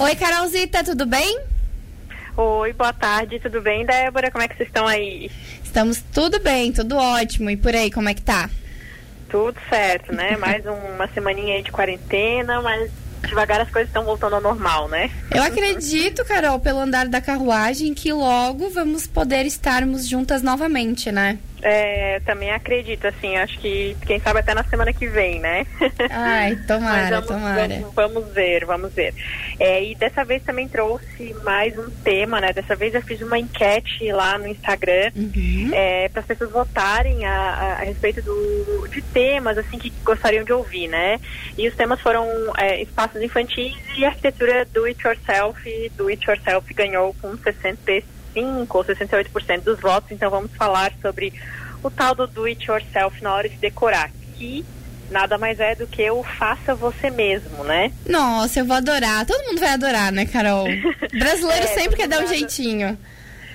Oi, Carolzita, tudo bem? Oi, boa tarde, tudo bem, Débora? Como é que vocês estão aí? Estamos tudo bem, tudo ótimo. E por aí, como é que tá? Tudo certo, né? Mais uma semaninha aí de quarentena, mas devagar as coisas estão voltando ao normal, né? Eu acredito, Carol, pelo andar da carruagem, que logo vamos poder estarmos juntas novamente, né? É, também acredito, assim, acho que quem sabe até na semana que vem, né? Ai, tomara, vamos, tomara. Vamos, vamos, ver, vamos ver. É, e dessa vez também trouxe mais um tema, né? Dessa vez eu fiz uma enquete lá no Instagram uhum. é, para as pessoas votarem a, a, a, respeito do, de temas, assim, que gostariam de ouvir, né? E os temas foram é, espaços infantis e arquitetura do it yourself. Do it yourself ganhou com 60 65% ou 68% dos votos, então vamos falar sobre o tal do do it yourself na hora de decorar, que nada mais é do que o faça você mesmo, né? Nossa, eu vou adorar. Todo mundo vai adorar, né, Carol? Brasileiro é, sempre quer dar um jeitinho.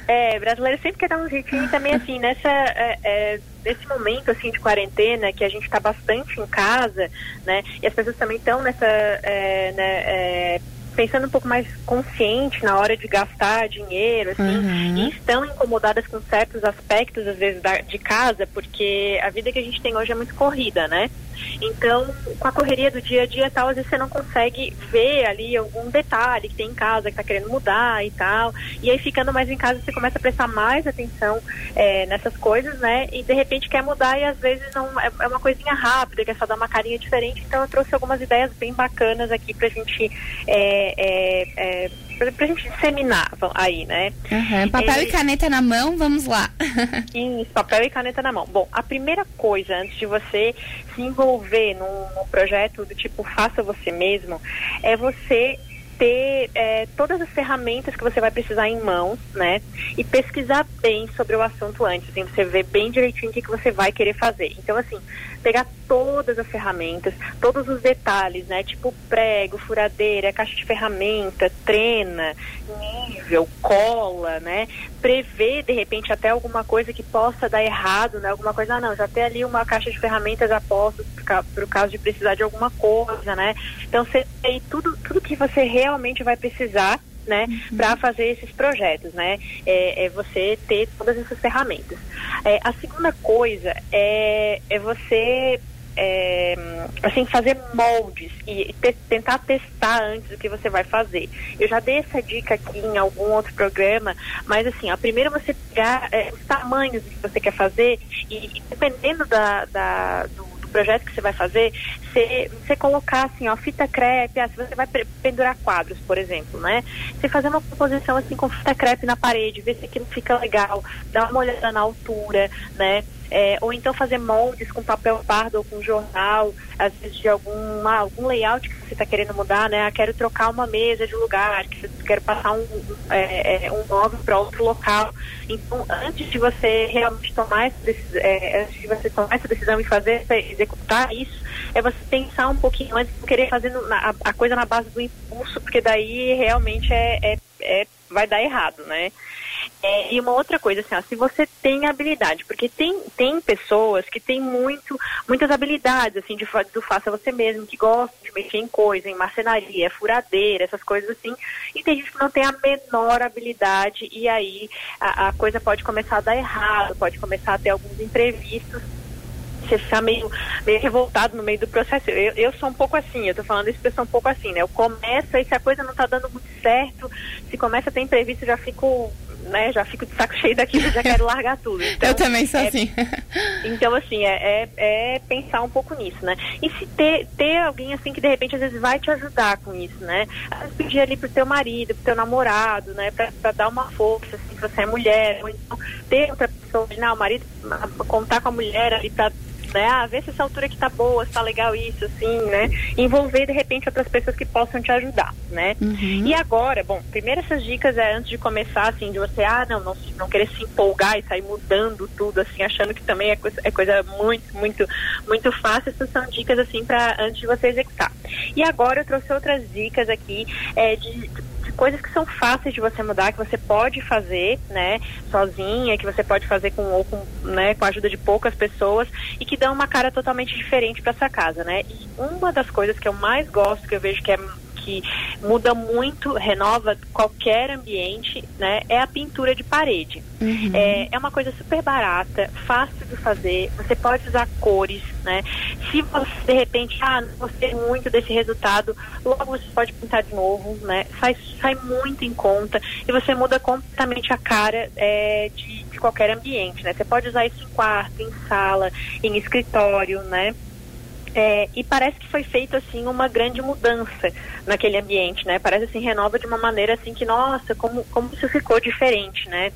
É, brasileiro sempre quer dar um jeitinho e também assim, nessa é, é, nesse momento assim de quarentena que a gente está bastante em casa, né? E as pessoas também estão nessa é, né, é, pensando um pouco mais consciente na hora de gastar dinheiro, assim, uhum. e estão incomodadas com certos aspectos, às vezes, da, de casa, porque a vida que a gente tem hoje é muito corrida, né? Então, com a correria do dia a dia tal, às vezes você não consegue ver ali algum detalhe que tem em casa, que está querendo mudar e tal. E aí, ficando mais em casa, você começa a prestar mais atenção é, nessas coisas, né? E de repente quer mudar e às vezes não é, é uma coisinha rápida, quer só dar uma carinha diferente. Então, eu trouxe algumas ideias bem bacanas aqui pra gente. É, é, é pra, pra gente disseminar aí, né? Uhum. Papel e... e caneta na mão, vamos lá. Isso, papel e caneta na mão. Bom, a primeira coisa, antes de você se envolver num, num projeto do tipo faça você mesmo, é você ter é, todas as ferramentas que você vai precisar em mãos, né? E pesquisar bem sobre o assunto antes, assim, você ver bem direitinho o que, você vai querer fazer. Então, assim, pegar todas as ferramentas, todos os detalhes, né? Tipo prego, furadeira, caixa de ferramenta, trena, nível, cola, né? Prever, de repente, até alguma coisa que possa dar errado, né? Alguma coisa, ah, não, já tem ali uma caixa de ferramentas apostas para o caso de precisar de alguma coisa, né? Então, você tem tudo, tudo que você realmente vai precisar né, uhum. para fazer esses projetos, né? É, é, você ter todas essas ferramentas. É, a segunda coisa é, é você é, assim fazer moldes e te, tentar testar antes do que você vai fazer. Eu já dei essa dica aqui em algum outro programa, mas assim, a primeiro você pegar é, os tamanhos que você quer fazer e, e dependendo da, da do, projeto que você vai fazer, você, você colocar assim, ó, fita crepe, ah, se você vai pendurar quadros, por exemplo, né? Você fazer uma composição assim com fita crepe na parede, ver se aquilo fica legal, dar uma olhada na altura, né? É, ou então fazer moldes com papel pardo ou com jornal, às vezes de algum, ah, algum layout que você está querendo mudar, né? Ah, quero trocar uma mesa de lugar, quero passar um, é, é, um móvel para outro local. Então, antes de você realmente tomar essa decisão, é, antes de você tomar essa decisão e fazer, executar isso, é você pensar um pouquinho antes de querer fazer a, a, coisa na base do impulso, porque daí realmente é, é, é vai dar errado, né? É, e uma outra coisa, assim, ó, se você tem habilidade, porque tem, tem pessoas que têm muito, muitas habilidades, assim, de, do faça você mesmo, que gostam de mexer em coisa, em marcenaria, furadeira, essas coisas assim, e tem gente que não tem a menor habilidade, e aí a, a coisa pode começar a dar errado, pode começar a ter alguns imprevistos, você ficar meio, meio revoltado no meio do processo. Eu, eu sou um pouco assim, eu tô falando isso porque eu sou um pouco assim, né? Eu começo, aí se a coisa não tá dando muito certo, se começa a ter imprevisto, eu já fico né, já fico de saco cheio daquilo, já quero largar tudo. Então, eu também sou é, assim. Então, assim, é, é, é, pensar um pouco nisso, né? E se ter, ter alguém, assim, que de repente às vezes vai te ajudar com isso, né? Pedir ali pro teu marido, pro teu namorado, né? Pra, pra dar uma força, assim, se você é mulher. Ou então ter outra pessoa, não, o marido, contar com a mulher ali pra né? Ah, ver se essa altura aqui tá boa, se tá legal isso, assim, né? Envolver, de repente, outras pessoas que possam te ajudar, né? Uhum. E agora, bom, primeiro essas dicas é antes de começar, assim, de você, ah, não, não, não querer se empolgar e sair mudando tudo, assim, achando que também é coisa, é coisa muito, muito, muito fácil. Essas são dicas, assim, para antes de você executar. E agora eu trouxe outras dicas aqui é, de coisas que são fáceis de você mudar, que você pode fazer, né, sozinha, que você pode fazer com ou com, né, com a ajuda de poucas pessoas e que dão uma cara totalmente diferente para sua casa, né? E uma das coisas que eu mais gosto, que eu vejo que é que muda muito, renova qualquer ambiente, né? É a pintura de parede. Uhum. É, é uma coisa super barata, fácil de fazer. Você pode usar cores, né? Se você de repente, ah, não gostei muito desse resultado, logo você pode pintar de novo, né? Sai, sai muito em conta e você muda completamente a cara é, de, de qualquer ambiente, né? Você pode usar isso em quarto, em sala, em escritório, né? É, e parece que foi feito assim uma grande mudança naquele ambiente, né? Parece assim renova de uma maneira assim que nossa, como como isso ficou diferente, né?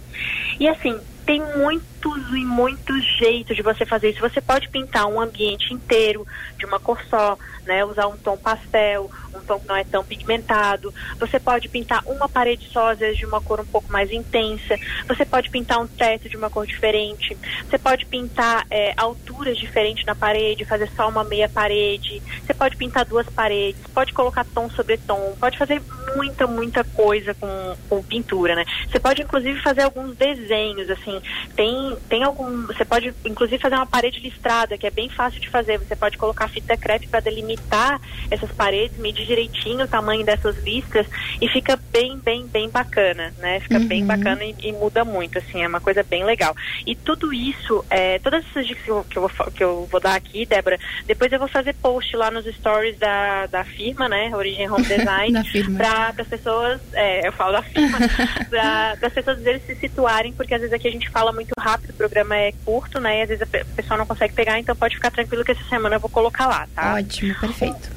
E assim tem muitos e muitos jeitos de você fazer isso. Você pode pintar um ambiente inteiro de uma cor só, né? Usar um tom pastel, um tom que não é tão pigmentado. Você pode pintar uma parede só, às vezes de uma cor um pouco mais intensa. Você pode pintar um teto de uma cor diferente. Você pode pintar é, alturas diferentes na parede, fazer só uma meia parede. Você pode pintar duas paredes. Pode colocar tom sobre tom. Pode fazer muita, muita coisa com, com pintura, né? Você pode inclusive fazer alguns desenhos, assim. Tem, tem algum. Você pode inclusive fazer uma parede listrada, que é bem fácil de fazer. Você pode colocar fita crepe para delimitar essas paredes, medir direitinho o tamanho dessas listras e fica bem, bem, bem bacana, né? Fica uhum. bem bacana e, e, muda muito, assim, é uma coisa bem legal. E tudo isso, é, todas essas dicas que eu, que eu, vou, que eu vou dar aqui, Débora, depois eu vou fazer post lá nos stories da, da firma, né? Origem Home Design, para as pessoas, é, eu falo da firma, para as pessoas eles se situarem, porque às vezes aqui a gente fala muito rápido, o programa é curto, né? E às vezes a pessoa não consegue pegar, então pode ficar tranquilo que essa semana eu vou colocar lá, tá? Ótimo, perfeito.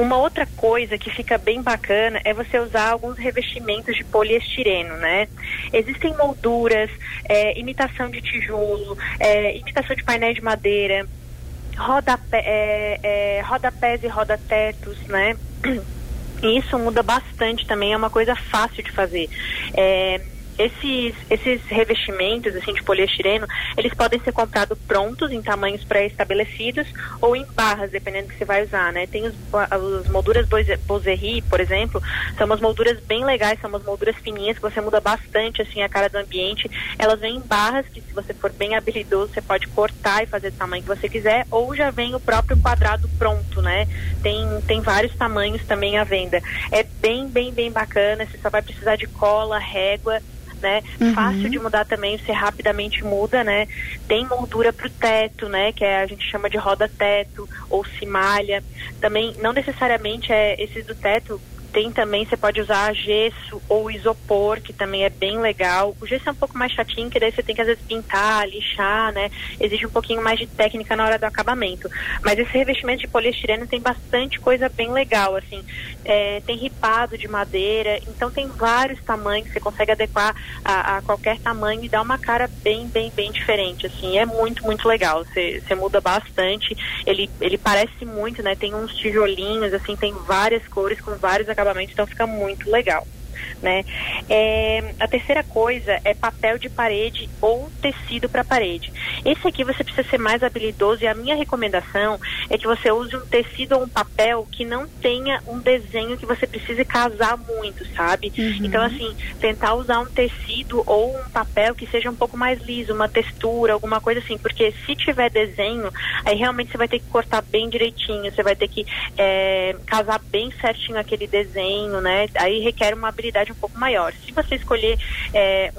Uma outra coisa que fica bem bacana é você usar alguns revestimentos de poliestireno, né? Existem molduras, é, imitação de tijolo, é, imitação de painéis de madeira, rodapé, é, é, rodapés e rodatetos, né? E isso muda bastante também, é uma coisa fácil de fazer. É, esses, esses revestimentos assim de poliestireno, eles podem ser comprados prontos em tamanhos pré-estabelecidos ou em barras, dependendo do que você vai usar, né? Tem os, as molduras Boserri, por exemplo, são umas molduras bem legais, são umas molduras fininhas que você muda bastante assim a cara do ambiente. Elas vêm em barras que se você for bem habilidoso, você pode cortar e fazer do tamanho que você quiser, ou já vem o próprio quadrado pronto, né? Tem, tem vários tamanhos também à venda. É bem, bem, bem bacana, você só vai precisar de cola, régua né? Uhum. Fácil de mudar também, você rapidamente muda, né? Tem moldura para o teto, né? Que é, a gente chama de roda-teto ou cimalha. Também, não necessariamente é esses do teto, tem também, você pode usar gesso ou isopor, que também é bem legal. O gesso é um pouco mais chatinho, que daí você tem que às vezes pintar, lixar, né? Exige um pouquinho mais de técnica na hora do acabamento. Mas esse revestimento de poliestireno tem bastante coisa bem legal, assim. É, tem ripado de madeira, então tem vários tamanhos, você consegue adequar a, a, qualquer tamanho e dar uma cara bem, bem, bem diferente, assim. É muito, muito legal. Você, você muda bastante. Ele, ele parece muito, né? Tem uns tijolinhos, assim, tem várias cores com vários acabamentos acabamento, então fica muito legal né? É, a terceira coisa é papel de parede ou tecido para parede. Esse aqui você precisa ser mais habilidoso e a minha recomendação é que você use um tecido ou um papel que não tenha um desenho que você precise casar muito, sabe? Uhum. Então, assim, tentar usar um tecido ou um papel que seja um pouco mais liso, uma textura, alguma coisa assim, porque se tiver desenho, aí realmente você vai ter que cortar bem direitinho, você vai ter que é, casar bem certinho aquele desenho, né? Aí requer uma habilidade um pouco maior. Se você escolher é,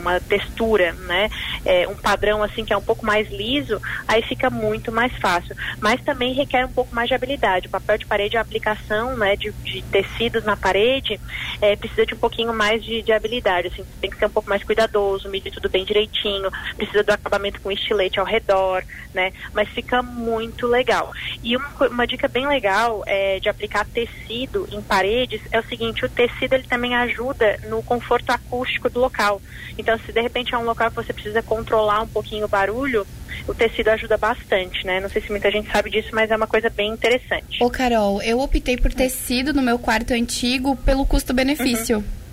uma textura, né, é, um padrão assim que é um pouco mais liso, aí fica muito mais fácil. Mas também requer um pouco mais de habilidade. O papel de parede, a aplicação, né, de, de tecidos na parede, é, precisa de um pouquinho mais de, de habilidade. Assim, tem que ser um pouco mais cuidadoso, medir tudo bem direitinho, precisa do acabamento com estilete ao redor, né, mas fica muito legal. E uma, uma dica bem legal é, de aplicar tecido em paredes é o seguinte: o tecido ele também ajuda no conforto acústico do local. Então, se de repente é um local que você precisa controlar um pouquinho o barulho, o tecido ajuda bastante, né? Não sei se muita gente sabe disso, mas é uma coisa bem interessante. Ô, Carol, eu optei por tecido no meu quarto antigo pelo custo-benefício. Uhum.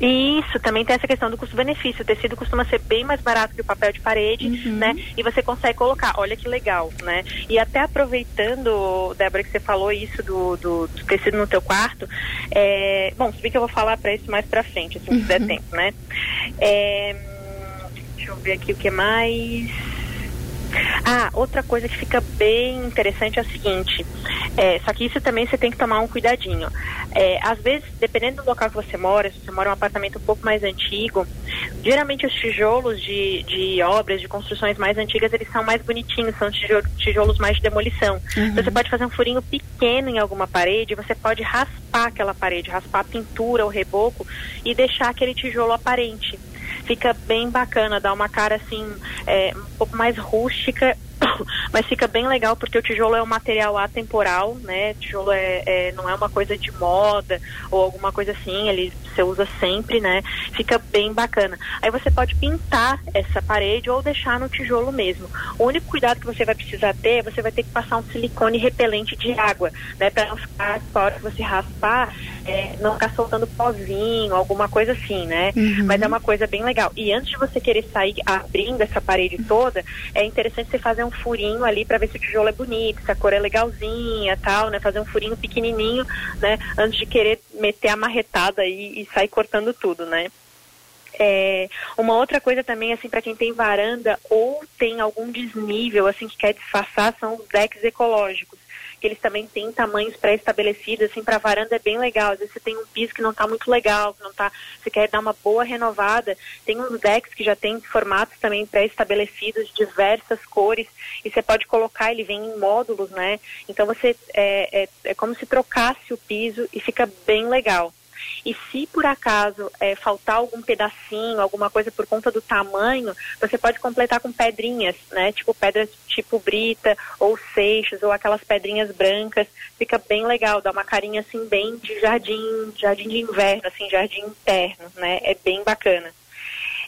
Isso, também tem essa questão do custo-benefício. O tecido costuma ser bem mais barato que o papel de parede, uhum. né? E você consegue colocar, olha que legal, né? E até aproveitando, Débora, que você falou isso do, do, do tecido no teu quarto, é, bom, se bem que eu vou falar para isso mais para frente, assim, se der uhum. tempo, né? É, deixa eu ver aqui o que mais. Ah, outra coisa que fica bem interessante é o seguinte, é, só que isso também você tem que tomar um cuidadinho. É, às vezes, dependendo do local que você mora, se você mora em um apartamento um pouco mais antigo, geralmente os tijolos de, de obras, de construções mais antigas, eles são mais bonitinhos, são tijolos, tijolos mais de demolição. Uhum. Então, você pode fazer um furinho pequeno em alguma parede, você pode raspar aquela parede, raspar a pintura, o reboco e deixar aquele tijolo aparente fica bem bacana, dá uma cara assim é, um pouco mais rústica mas fica bem legal porque o tijolo é um material atemporal, né? O tijolo é, é, não é uma coisa de moda ou alguma coisa assim, ele você usa sempre, né? Fica bem bacana. Aí você pode pintar essa parede ou deixar no tijolo mesmo. O único cuidado que você vai precisar ter, você vai ter que passar um silicone repelente de água, né? Para não ficar, na hora que você raspar, é, não ficar soltando pozinho, alguma coisa assim, né? Uhum. Mas é uma coisa bem legal. E antes de você querer sair abrindo essa parede toda, é interessante você fazer um furinho ali para ver se o tijolo é bonito, se a cor é legalzinha, tal, né? Fazer um furinho pequenininho, né? Antes de querer meter a marretada aí e sair cortando tudo, né? É, uma outra coisa também, assim, para quem tem varanda ou tem algum desnível, assim, que quer disfarçar, são os decks ecológicos que eles também têm tamanhos pré-estabelecidos, assim, para varanda é bem legal. Às vezes você tem um piso que não está muito legal, que não tá, você quer dar uma boa renovada. Tem uns decks que já tem formatos também pré-estabelecidos, diversas cores, e você pode colocar, ele vem em módulos, né? Então você é, é, é como se trocasse o piso e fica bem legal. E se por acaso é, faltar algum pedacinho, alguma coisa por conta do tamanho, você pode completar com pedrinhas, né? Tipo pedras tipo brita ou seixos ou aquelas pedrinhas brancas. Fica bem legal, dá uma carinha assim bem de jardim, jardim de inverno, assim, jardim interno, né? É bem bacana.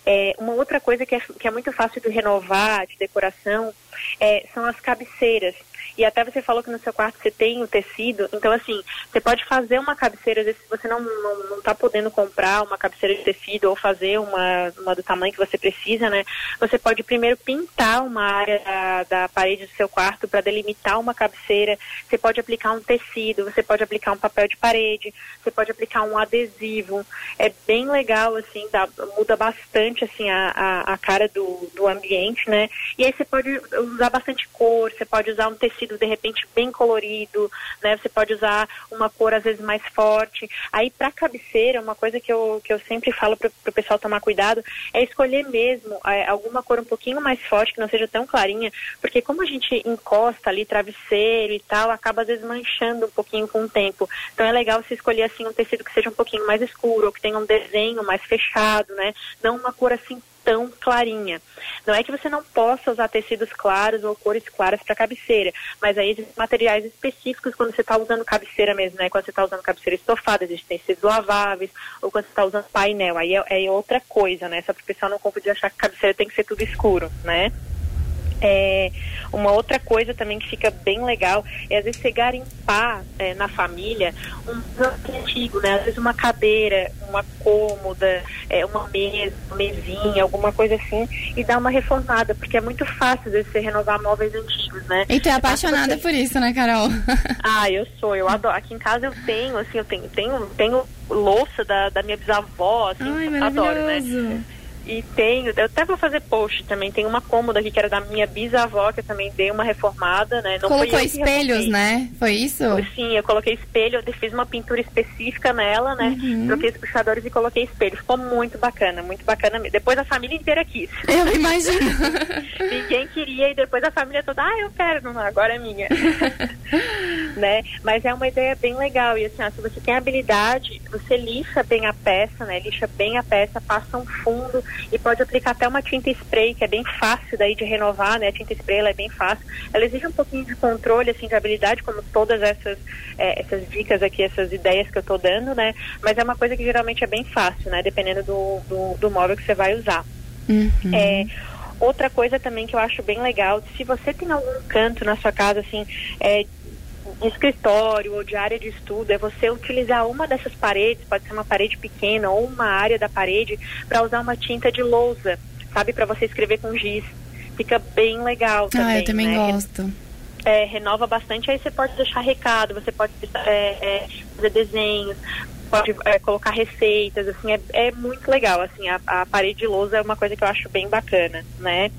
É, uma outra coisa que é, que é muito fácil de renovar, de decoração, é, são as cabeceiras. E até você falou que no seu quarto você tem o tecido, então assim, você pode fazer uma cabeceira, às vezes se você não, não, não tá podendo comprar uma cabeceira de tecido ou fazer uma, uma do tamanho que você precisa, né? Você pode primeiro pintar uma área da, da parede do seu quarto para delimitar uma cabeceira, você pode aplicar um tecido, você pode aplicar um papel de parede, você pode aplicar um adesivo. É bem legal, assim, dá, muda bastante assim a, a, a cara do, do ambiente, né? E aí você pode usar bastante cor, você pode usar um tecido tecido de repente bem colorido, né? Você pode usar uma cor às vezes mais forte. Aí para cabeceira, uma coisa que eu, que eu sempre falo para o pessoal tomar cuidado é escolher mesmo é, alguma cor um pouquinho mais forte, que não seja tão clarinha, porque como a gente encosta ali travesseiro e tal, acaba às vezes manchando um pouquinho com o tempo. Então é legal você escolher assim um tecido que seja um pouquinho mais escuro, ou que tenha um desenho mais fechado, né? Não uma cor assim tão clarinha. Não é que você não possa usar tecidos claros ou cores claras para cabeceira, mas aí existem materiais específicos quando você está usando cabeceira mesmo, né? Quando você está usando cabeceira estofada, existem tecidos laváveis, ou quando você está usando painel, aí é, é, outra coisa, né? Só para o pessoal não confundir achar que cabeceira tem que ser tudo escuro, né? É, uma outra coisa também que fica bem legal é às vezes você garimpar é, na família um antigo, né? Às vezes uma cadeira, uma cômoda, é, uma mesa, uma mesinha, alguma coisa assim, e dar uma reformada, porque é muito fácil às vezes você renovar móveis antigos, né? E tu é apaixonada por isso, né, Carol? ah, eu sou, eu adoro. Aqui em casa eu tenho, assim, eu tenho, tenho, tenho louça da, da minha bisavó, assim, Ai, adoro, né? E tenho, eu até vou fazer post também, tem uma cômoda aqui que era da minha bisavó, que eu também dei uma reformada, né? Não Colocou espelhos, né? Foi isso? Sim, eu coloquei espelho, eu fiz uma pintura específica nela, né? Uhum. Troquei os puxadores e coloquei espelho. Ficou muito bacana, muito bacana mesmo. Depois a família inteira quis. Eu imagino. Ninguém queria e depois a família toda, ah, eu quero, não, agora é minha. né? Mas é uma ideia bem legal. E assim, ó, se você tem habilidade, você lixa bem a peça, né? Lixa bem a peça, passa um fundo e pode aplicar até uma tinta spray, que é bem fácil daí de renovar, né? A tinta spray ela é bem fácil. Ela exige um pouquinho de controle, assim, de habilidade, como todas essas, é, essas dicas aqui, essas ideias que eu estou dando, né? Mas é uma coisa que geralmente é bem fácil, né? Dependendo do, do, do móvel que você vai usar. Uhum. É, outra coisa também que eu acho bem legal, se você tem algum canto na sua casa, assim, é, de escritório ou de área de estudo é você utilizar uma dessas paredes, pode ser uma parede pequena ou uma área da parede, para usar uma tinta de lousa, sabe? Para você escrever com giz. Fica bem legal também. Ah, eu também né? gosto. É, renova bastante, aí você pode deixar recado, você pode é, é, fazer desenhos. Pode é, colocar receitas, assim, é, é muito legal, assim, a, a, parede de lousa é uma coisa que eu acho bem bacana, né?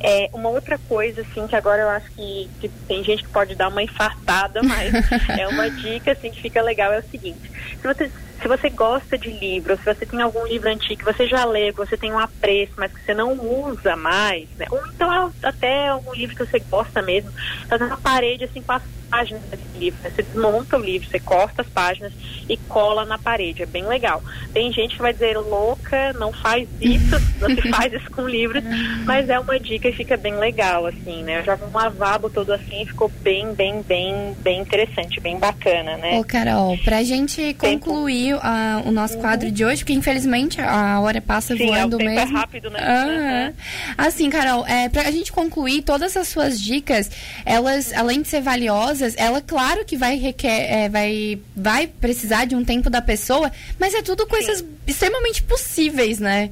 É, uma outra coisa, assim, que agora eu acho que, que tem gente que pode dar uma infartada, mas é uma dica, assim, que fica legal, é o seguinte, se você, se você gosta de livro, se você tem algum livro antigo que você já lê, que você tem um apreço, mas que você não usa mais, né? Ou então até algum livro que você gosta mesmo, fazer uma parede, assim, com as páginas desse livro. Né? Você desmonta o livro, você corta as páginas e cola na parede. É bem legal. Tem gente que vai dizer louca, não faz isso, não se faz isso com livros, mas é uma dica e fica bem legal, assim, né? Eu já vi um lavabo todo assim e ficou bem, bem, bem, bem interessante, bem bacana, né? Ô, Carol, pra gente concluir uh, o nosso quadro uhum. de hoje, porque infelizmente a hora passa Sim, voando é, o tempo mesmo. É rápido, né? Uhum. Assim, Carol, é, pra gente concluir, todas as suas dicas, elas, além de ser valiosas, coisas, ela claro que vai requer, é, vai, vai precisar de um tempo da pessoa, mas é tudo coisas Sim. extremamente possíveis, né?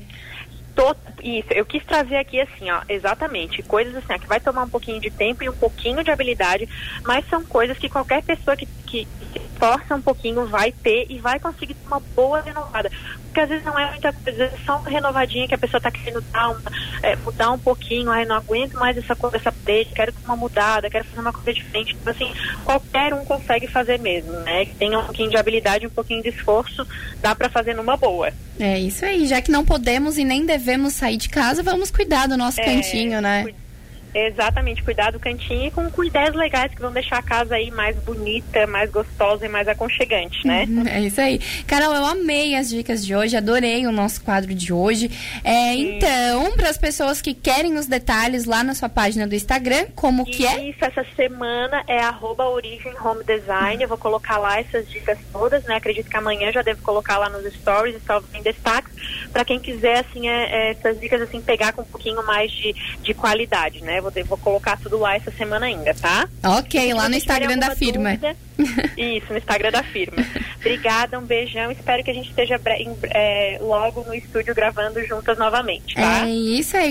Isso, eu quis trazer aqui assim, ó, exatamente, coisas assim, ó, que vai tomar um pouquinho de tempo e um pouquinho de habilidade, mas são coisas que qualquer pessoa que, que se esforça um pouquinho vai ter e vai conseguir uma boa renovada. Porque às vezes não é muita coisa, é só uma renovadinha que a pessoa está querendo dar uma, é, mudar um pouquinho, aí não aguento mais essa coisa, essa update, quero uma mudada, quero fazer uma coisa diferente. Então, assim, qualquer um consegue fazer mesmo, né? Que tenha um pouquinho de habilidade, um pouquinho de esforço, dá para fazer numa boa. É isso aí, já que não podemos e nem devemos sair de casa, vamos cuidar do nosso é, cantinho, né? Exatamente, cuidar do cantinho e com, ideias legais que vão deixar a casa aí mais bonita, mais gostosa e mais aconchegante, né? Uhum, é isso aí. Carol, eu amei as dicas de hoje, adorei o nosso quadro de hoje. É, então, para as pessoas que querem os detalhes lá na sua página do Instagram, como isso, que é? Isso, essa semana é arroba Origem Home Design. Eu vou colocar lá essas dicas todas, né? Acredito que amanhã já devo colocar lá nos stories, só em destaque, para quem quiser, assim, é, é, essas dicas, assim, pegar com um pouquinho mais de, de qualidade, né? Vou, vou colocar tudo lá essa semana ainda, tá? Ok, lá no Instagram da firma. Dúvida, isso, no Instagram da firma. Obrigada, um beijão. Espero que a gente esteja é, logo no estúdio gravando juntas novamente, tá? É isso aí.